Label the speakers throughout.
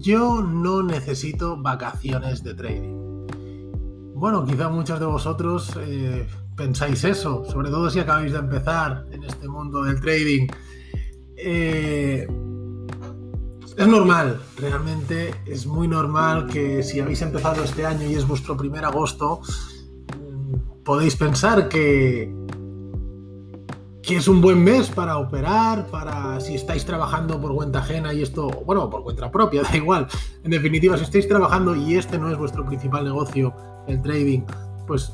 Speaker 1: Yo no necesito vacaciones de trading. Bueno, quizá muchos de vosotros eh, pensáis eso, sobre todo si acabáis de empezar en este mundo del trading. Eh, es normal, realmente es muy normal que si habéis empezado este año y es vuestro primer agosto, mm, podéis pensar que, que es un buen mes para operar, para si estáis trabajando por cuenta ajena y esto, bueno, por cuenta propia, da igual. En definitiva, si estáis trabajando y este no es vuestro principal negocio, el trading, pues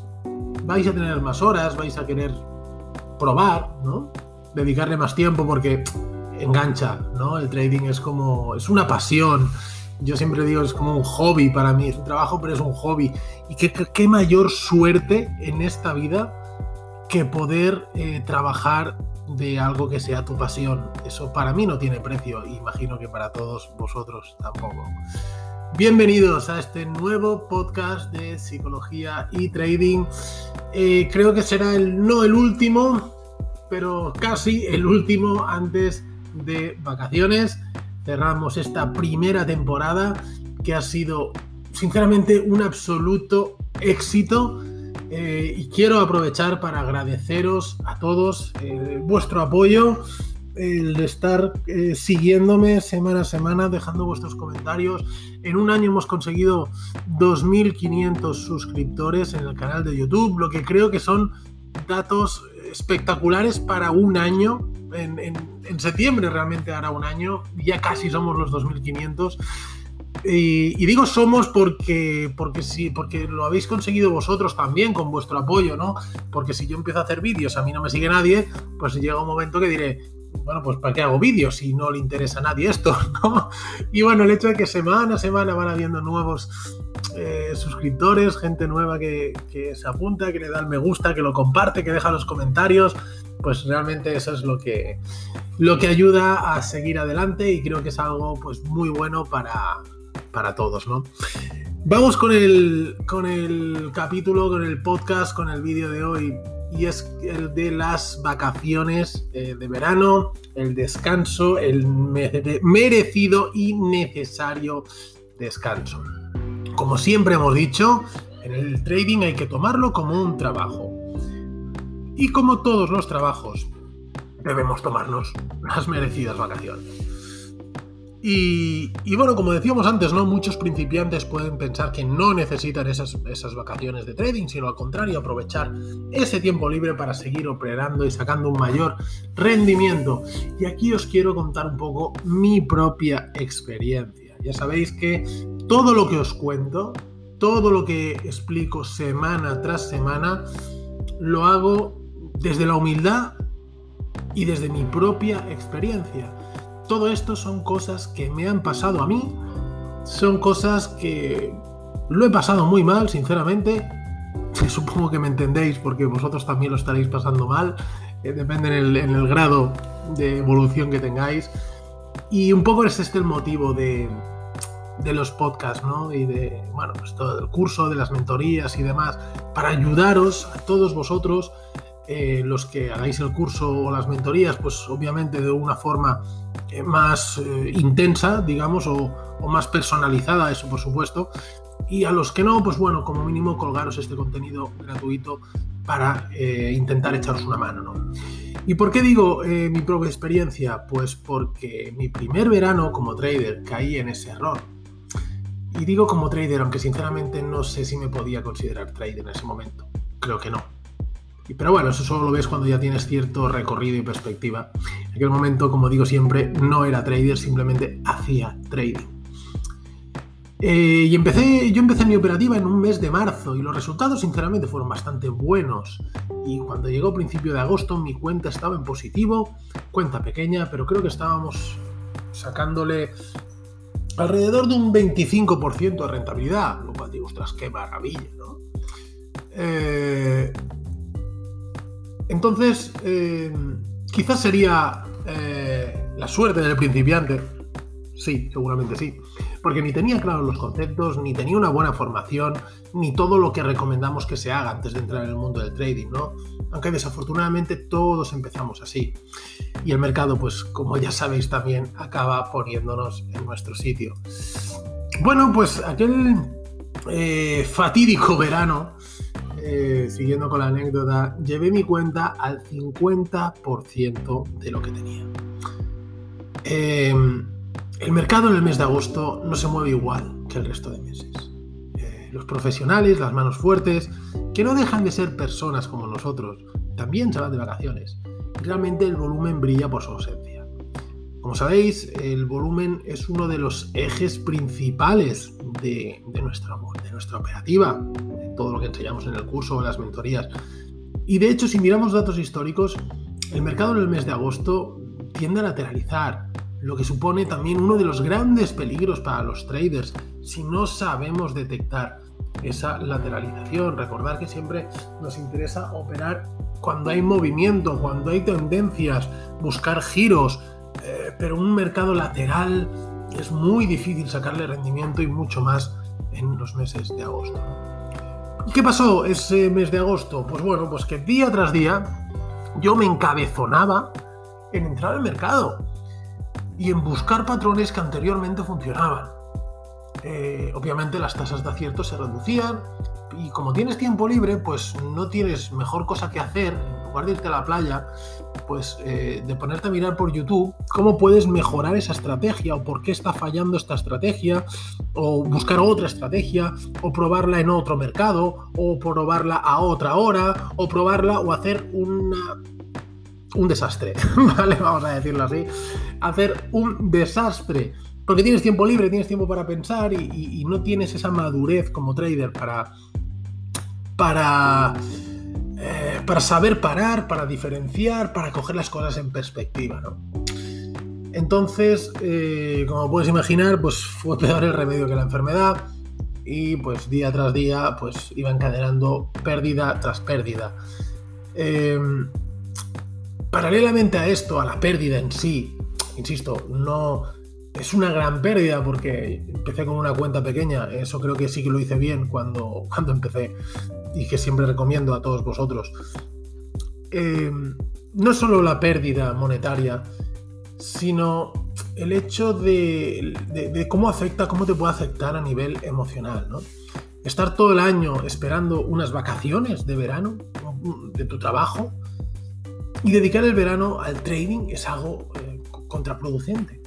Speaker 1: vais a tener más horas, vais a querer probar, ¿no? Dedicarle más tiempo porque engancha, ¿no? El trading es como, es una pasión. Yo siempre digo, es como un hobby para mí, es un trabajo, pero es un hobby. Y qué, qué mayor suerte en esta vida que poder eh, trabajar de algo que sea tu pasión. Eso para mí no tiene precio, imagino que para todos vosotros tampoco. Bienvenidos a este nuevo podcast de psicología y trading. Eh, creo que será el, no el último, pero casi el último antes de vacaciones. Cerramos esta primera temporada que ha sido sinceramente un absoluto éxito eh, y quiero aprovechar para agradeceros a todos eh, vuestro apoyo, el de estar eh, siguiéndome semana a semana, dejando vuestros comentarios. En un año hemos conseguido 2.500 suscriptores en el canal de YouTube, lo que creo que son datos espectaculares para un año. En, en septiembre realmente hará un año, ya casi somos los 2.500. Y, digo somos porque, porque sí, porque lo habéis conseguido vosotros también con vuestro apoyo, ¿no? Porque si yo empiezo a hacer vídeos, a mí no me sigue nadie, pues llega un momento que diré, bueno, pues ¿para qué hago vídeos si no le interesa a nadie esto, ¿no? Y bueno, el hecho de que semana a semana van habiendo nuevos eh, suscriptores, gente nueva que, que, se apunta, que le da el me gusta, que lo comparte, que deja los comentarios, pues realmente eso es lo que, lo que ayuda a seguir adelante y creo que es algo pues muy bueno para, para todos, ¿no? Vamos con el, con el capítulo, con el podcast, con el vídeo de hoy. Y es el de las vacaciones eh, de verano, el descanso, el merecido y necesario descanso. Como siempre hemos dicho, en el trading hay que tomarlo como un trabajo. Y como todos los trabajos, debemos tomarnos las merecidas vacaciones. Y, bueno, como decíamos antes, ¿no? Muchos principiantes pueden pensar que no necesitan esas, esas, vacaciones de trading, sino al contrario, aprovechar ese tiempo libre para seguir operando y sacando un mayor rendimiento. Y aquí os quiero contar un poco mi propia experiencia. Ya sabéis que todo lo que os cuento, todo lo que explico semana tras semana, lo hago desde la humildad y desde mi propia experiencia. Todo esto son cosas que me han pasado a mí, son cosas que lo he pasado muy mal, sinceramente. Supongo que me entendéis porque vosotros también lo estaréis pasando mal, eh, depende en el, grado de evolución que tengáis. Y un poco es este el motivo de, los podcasts, ¿no? Y de, bueno, pues todo el curso, de las mentorías y demás, para ayudaros a todos vosotros, eh, los que hagáis el curso o las mentorías, pues obviamente de una forma más eh, intensa, digamos, o, más personalizada, eso por supuesto. Y a los que no, pues bueno, como mínimo colgaros este contenido gratuito para eh, intentar echaros una mano, ¿no? ¿Y por qué digo mi propia experiencia? Pues porque mi primer verano como trader caí en ese error. Y digo como trader, aunque sinceramente no sé si me podía considerar trader en ese momento. Creo que no. Pero bueno, eso solo lo ves cuando ya tienes cierto recorrido y perspectiva. Aquel momento, como digo siempre, no era trader, simplemente hacía trading. Eh, y empecé, yo empecé mi operativa en un mes de marzo y los resultados sinceramente fueron bastante buenos. Y cuando llegó principio de agosto mi cuenta estaba en positivo, cuenta pequeña, pero creo que estábamos sacándole alrededor de un 25% de rentabilidad, lo cual digo, ostras, qué maravilla, ¿no? Eh, entonces, eh, quizás sería eh, la suerte del principiante. Sí, seguramente sí. porque ni tenía claros los conceptos, ni tenía una buena formación, ni todo lo que recomendamos que se haga antes de entrar en el mundo del trading, ¿no? Aunque desafortunadamente todos empezamos así. Y el mercado, pues como ya sabéis también, acaba poniéndonos en nuestro sitio. Bueno, pues aquel eh, fatídico verano, eh, siguiendo con la anécdota, llevé mi cuenta al 50% de lo que tenía. Em, el mercado en el mes de agosto no se mueve igual que el resto de meses. Eh, los profesionales, las manos fuertes, que no dejan de ser personas como nosotros, también se van de vacaciones. realmente el volumen brilla por su ausencia. Como sabéis, el volumen es uno de los ejes principales de, nuestra, operativa, de todo lo que enseñamos en el curso en las mentorías. Y de hecho, si miramos datos históricos, el mercado en el mes de agosto tiende a lateralizar, lo que supone también uno de los grandes peligros para los traders si no sabemos detectar esa lateralización. Recordar que siempre nos interesa operar cuando hay movimiento, cuando hay tendencias, buscar giros, pero un mercado lateral es muy difícil sacarle rendimiento y mucho más en los meses de agosto. ¿Y qué pasó ese mes de agosto? Pues bueno, pues que día tras día yo me encabezonaba en entrar al mercado y en buscar patrones que anteriormente funcionaban. Eh, obviamente las tasas de acierto se reducían y como tienes tiempo libre, pues no tienes mejor cosa que hacer, lugar de irte a la playa, pues eh, de ponerte a mirar por YouTube cómo puedes mejorar esa estrategia o por qué está fallando esta estrategia o buscar otra estrategia o probarla en otro mercado o probarla a otra hora o probarla o hacer una un desastre, ¿vale? Vamos a decirlo así. Hacer un desastre. Porque tienes tiempo libre, tienes tiempo para pensar y, no tienes esa madurez como trader para. para. Eh, para saber parar, para diferenciar, para coger las cosas en perspectiva, ¿no? Entonces, eh, como puedes imaginar, pues fue peor el remedio que la enfermedad y pues día tras día pues iba encadenando pérdida tras pérdida. Eh, Paralelamente a esto, a la pérdida en sí, insisto, no es una gran pérdida porque empecé con una cuenta pequeña, eso creo que sí que lo hice bien cuando, cuando empecé y que siempre recomiendo a todos vosotros. Eh, no solo la pérdida monetaria, sino el hecho de, cómo afecta, cómo te puede afectar a nivel emocional, ¿no? Estar todo el año esperando unas vacaciones de verano de tu trabajo, y dedicar el verano al trading es algo eh, contraproducente.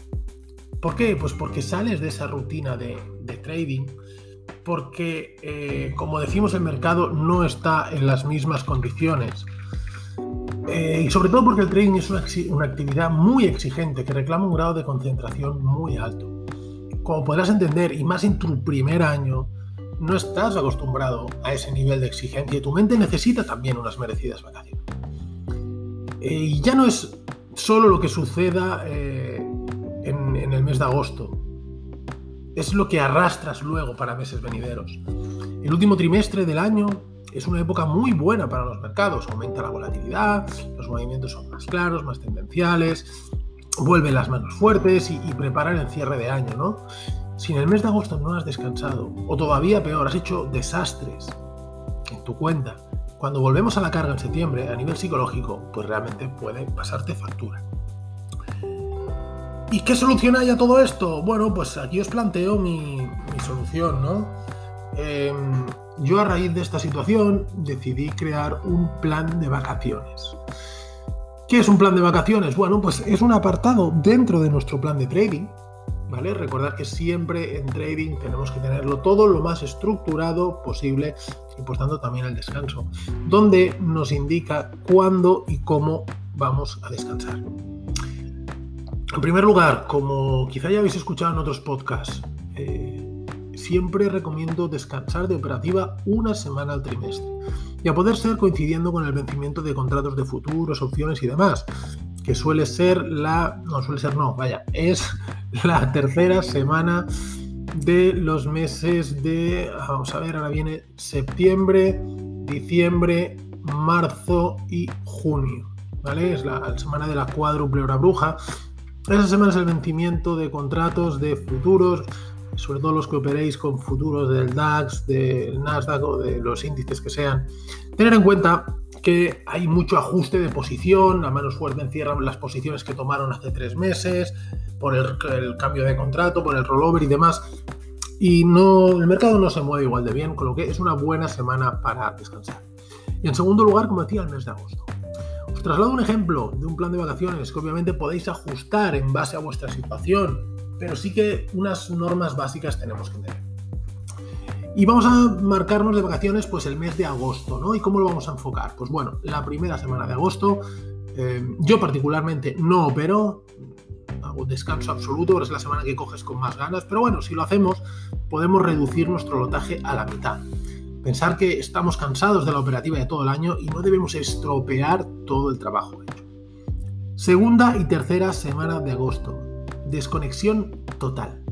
Speaker 1: ¿Por qué? Pues porque sales de esa rutina de, trading, porque, eh, como decimos, el mercado no está en las mismas condiciones. Eh, y sobre todo porque el trading es una, actividad muy exigente que reclama un grado de concentración muy alto. Como podrás entender, y más en tu primer año, no estás acostumbrado a ese nivel de exigencia y tu mente necesita también unas merecidas vacaciones. Eh, y ya no es solo lo que suceda en, el mes de agosto, es lo que arrastras luego para meses venideros. El último trimestre del año es una época muy buena para los mercados, aumenta la volatilidad, los movimientos son más claros, más tendenciales, vuelven las manos fuertes y, y preparan el cierre de año, ¿no? Si en el mes de agosto no has descansado, o todavía peor, has hecho desastres en tu cuenta, cuando volvemos a la carga en septiembre, a nivel psicológico, pues realmente puede pasarte factura. ¿Y qué solución hay a todo esto? Bueno, pues aquí os planteo mi, solución, ¿no? Em, yo a raíz de esta situación decidí crear un plan de vacaciones. ¿Qué es un plan de vacaciones? Bueno, pues es un apartado dentro de nuestro plan de trading ¿vale? Recordar que siempre en trading tenemos que tenerlo todo lo más estructurado posible y por tanto también el descanso, donde nos indica cuándo y cómo vamos a descansar. En primer lugar, como quizá ya habéis escuchado en otros podcasts, eh, siempre recomiendo descansar de operativa una semana al trimestre y a poder ser coincidiendo con el vencimiento de contratos de futuros, opciones y demás que suele ser la, no suele ser, no, vaya, es la tercera semana de los meses de, vamos a ver, ahora viene septiembre, diciembre, marzo y junio, ¿vale? Es la, semana de la cuádruple hora bruja. Esa semana es el vencimiento de contratos de futuros, sobre todo los que operéis con futuros del DAX, del Nasdaq o de los índices que sean, tener en cuenta que hay mucho ajuste de posición, a manos fuerte encierran las posiciones que tomaron hace tres meses, por el, el, cambio de contrato, por el rollover y demás. Y no, el mercado no se mueve igual de bien, con lo que es una buena semana para descansar. Y en segundo lugar, como decía, el mes de agosto. Os traslado un ejemplo de un plan de vacaciones que obviamente podéis ajustar en base a vuestra situación, pero sí que unas normas básicas tenemos que tener. Y vamos a marcarnos de vacaciones pues el mes de agosto, ¿no? ¿Y cómo lo vamos a enfocar? Pues bueno, la primera semana de agosto, eh, yo particularmente no opero, hago descanso absoluto, es la semana que coges con más ganas, pero bueno, si lo hacemos, podemos reducir nuestro lotaje a la mitad. Pensar que estamos cansados de la operativa de todo el año y no debemos estropear todo el trabajo hecho. Segunda y tercera semana de agosto. Desconexión total.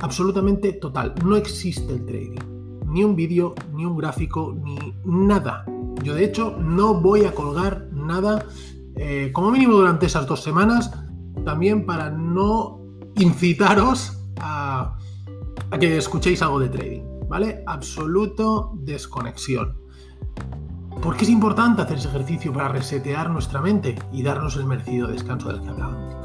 Speaker 1: Absolutamente total. No existe el trading ni un vídeo, ni un gráfico, ni nada. Yo de hecho no voy a colgar nada, eh, como mínimo durante esas dos semanas, también para no incitaros a, a que escuchéis algo de trading, ¿vale? Absoluto desconexión. Porque es importante hacer ese ejercicio para resetear nuestra mente y darnos el merecido descanso del que hablábamos.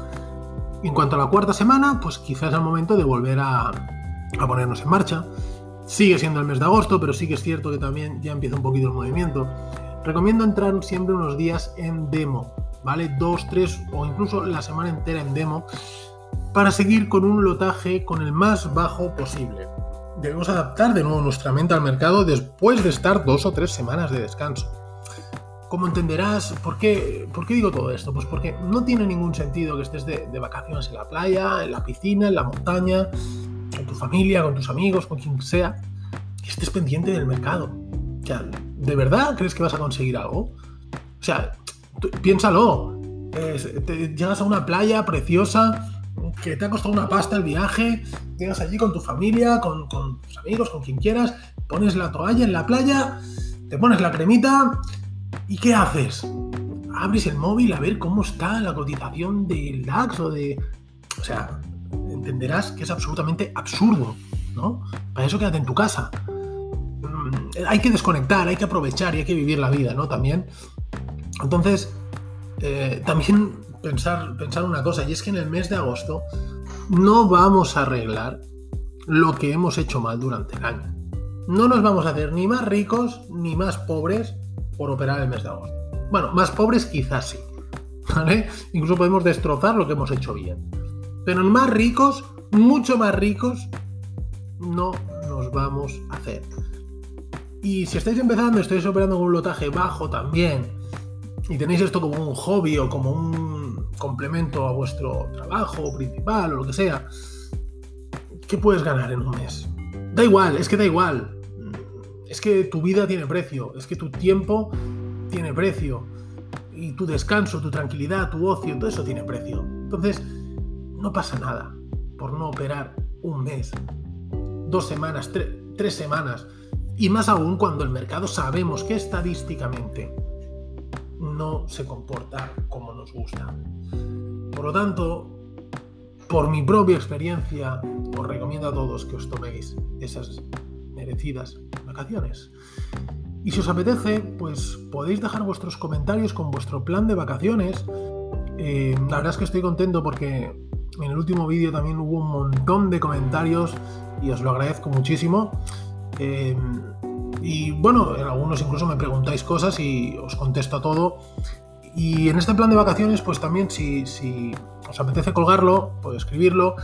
Speaker 1: En cuanto a la cuarta semana, pues quizás es el momento de volver a, a ponernos en marcha. Sigue siendo el mes de agosto, pero sí que es cierto que también ya empieza un poquito el movimiento. Recomiendo entrar siempre unos días en demo, ¿vale? Dos, tres o incluso la semana entera en demo para seguir con un lotaje con el más bajo posible. Debemos adaptar de nuevo nuestra mente al mercado después de estar dos o tres semanas de descanso. Como entenderás, ¿por qué, ¿por qué digo todo esto? Pues porque no tiene ningún sentido que estés de, vacaciones en la playa, en la piscina, en la montaña, con tu familia, con tus amigos, con quien sea, estés pendiente del mercado. O sea, ¿de verdad crees que vas a conseguir algo? O sea, piénsalo. llegas a una playa preciosa, que te ha costado una pasta el viaje, llegas allí con tu familia, con, tus amigos, con quien quieras, pones la toalla en la playa, te pones la cremita y ¿qué haces? Abres el móvil a ver cómo está la cotización del DAX o de... O sea, entenderás que es absolutamente absurdo, ¿no? Para eso quédate en tu casa. Mm, hay que desconectar, hay que aprovechar y hay que vivir la vida, ¿no? También. Entonces, eh, también pensar, una cosa, y es que en el mes de agosto no vamos a arreglar lo que hemos hecho mal durante el año. No nos vamos a hacer ni más ricos ni más pobres por operar el mes de agosto. Bueno, más pobres quizás sí. ¿vale? Incluso podemos destrozar lo que hemos hecho bien. Pero más ricos, mucho más ricos, no nos vamos a hacer. Y si estáis empezando, estáis operando con un lotaje bajo también, y tenéis esto como un hobby o como un complemento a vuestro trabajo principal o lo que sea, ¿qué puedes ganar en un mes? Da igual, es que da igual. Es que tu vida tiene precio, es que tu tiempo tiene precio, y tu descanso, tu tranquilidad, tu ocio, todo eso tiene precio. Entonces, no pasa nada por no operar un mes, dos semanas, tres semanas. Y más aún cuando el mercado sabemos que estadísticamente no se comporta como nos gusta. Por lo tanto, por mi propia experiencia, os recomiendo a todos que os toméis esas merecidas vacaciones. Y si os apetece, pues podéis dejar vuestros comentarios con vuestro plan de vacaciones. Eh, la verdad es que estoy contento porque en el último vídeo también hubo un montón de comentarios y os lo agradezco muchísimo. Eh, y bueno, en algunos incluso me preguntáis cosas y os contesto a todo. Y en este plan de vacaciones, pues también si, si os apetece colgarlo, pues escribirlo,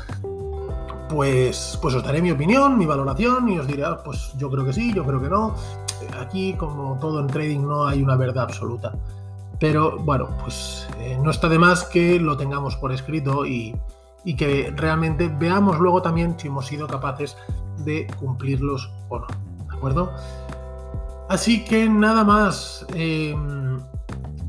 Speaker 1: pues, pues os daré mi opinión, mi valoración y os diré, ah, pues yo creo que sí, yo creo que no. Aquí, como todo en trading, no hay una verdad absoluta. Pero bueno, pues eh, no está de más que lo tengamos por escrito y, y que realmente veamos luego también si hemos sido capaces de cumplirlos o no. Así que nada más. Em,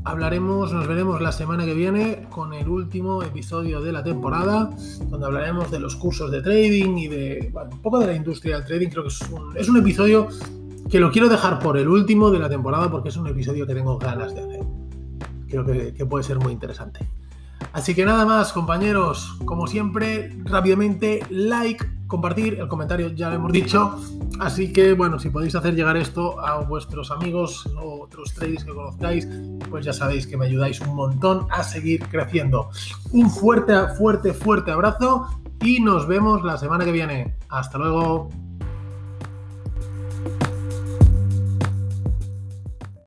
Speaker 1: hablaremos, nos veremos la semana que viene con el último episodio de la temporada, donde hablaremos de los cursos de trading y de un poco de la industria del trading. Creo que es un, episodio que lo quiero dejar por el último de la temporada porque es un episodio que tengo ganas de hacer. Creo que puede ser muy interesante. Así que nada más, compañeros, como siempre, rápidamente, like, compartir, el comentario ya lo hemos dicho. Así que, bueno, si podéis hacer llegar esto a vuestros amigos o otros traders que conozcáis, pues ya sabéis que me ayudáis un montón a seguir creciendo. Un fuerte, fuerte, fuerte abrazo y nos vemos la semana que viene. Hasta luego.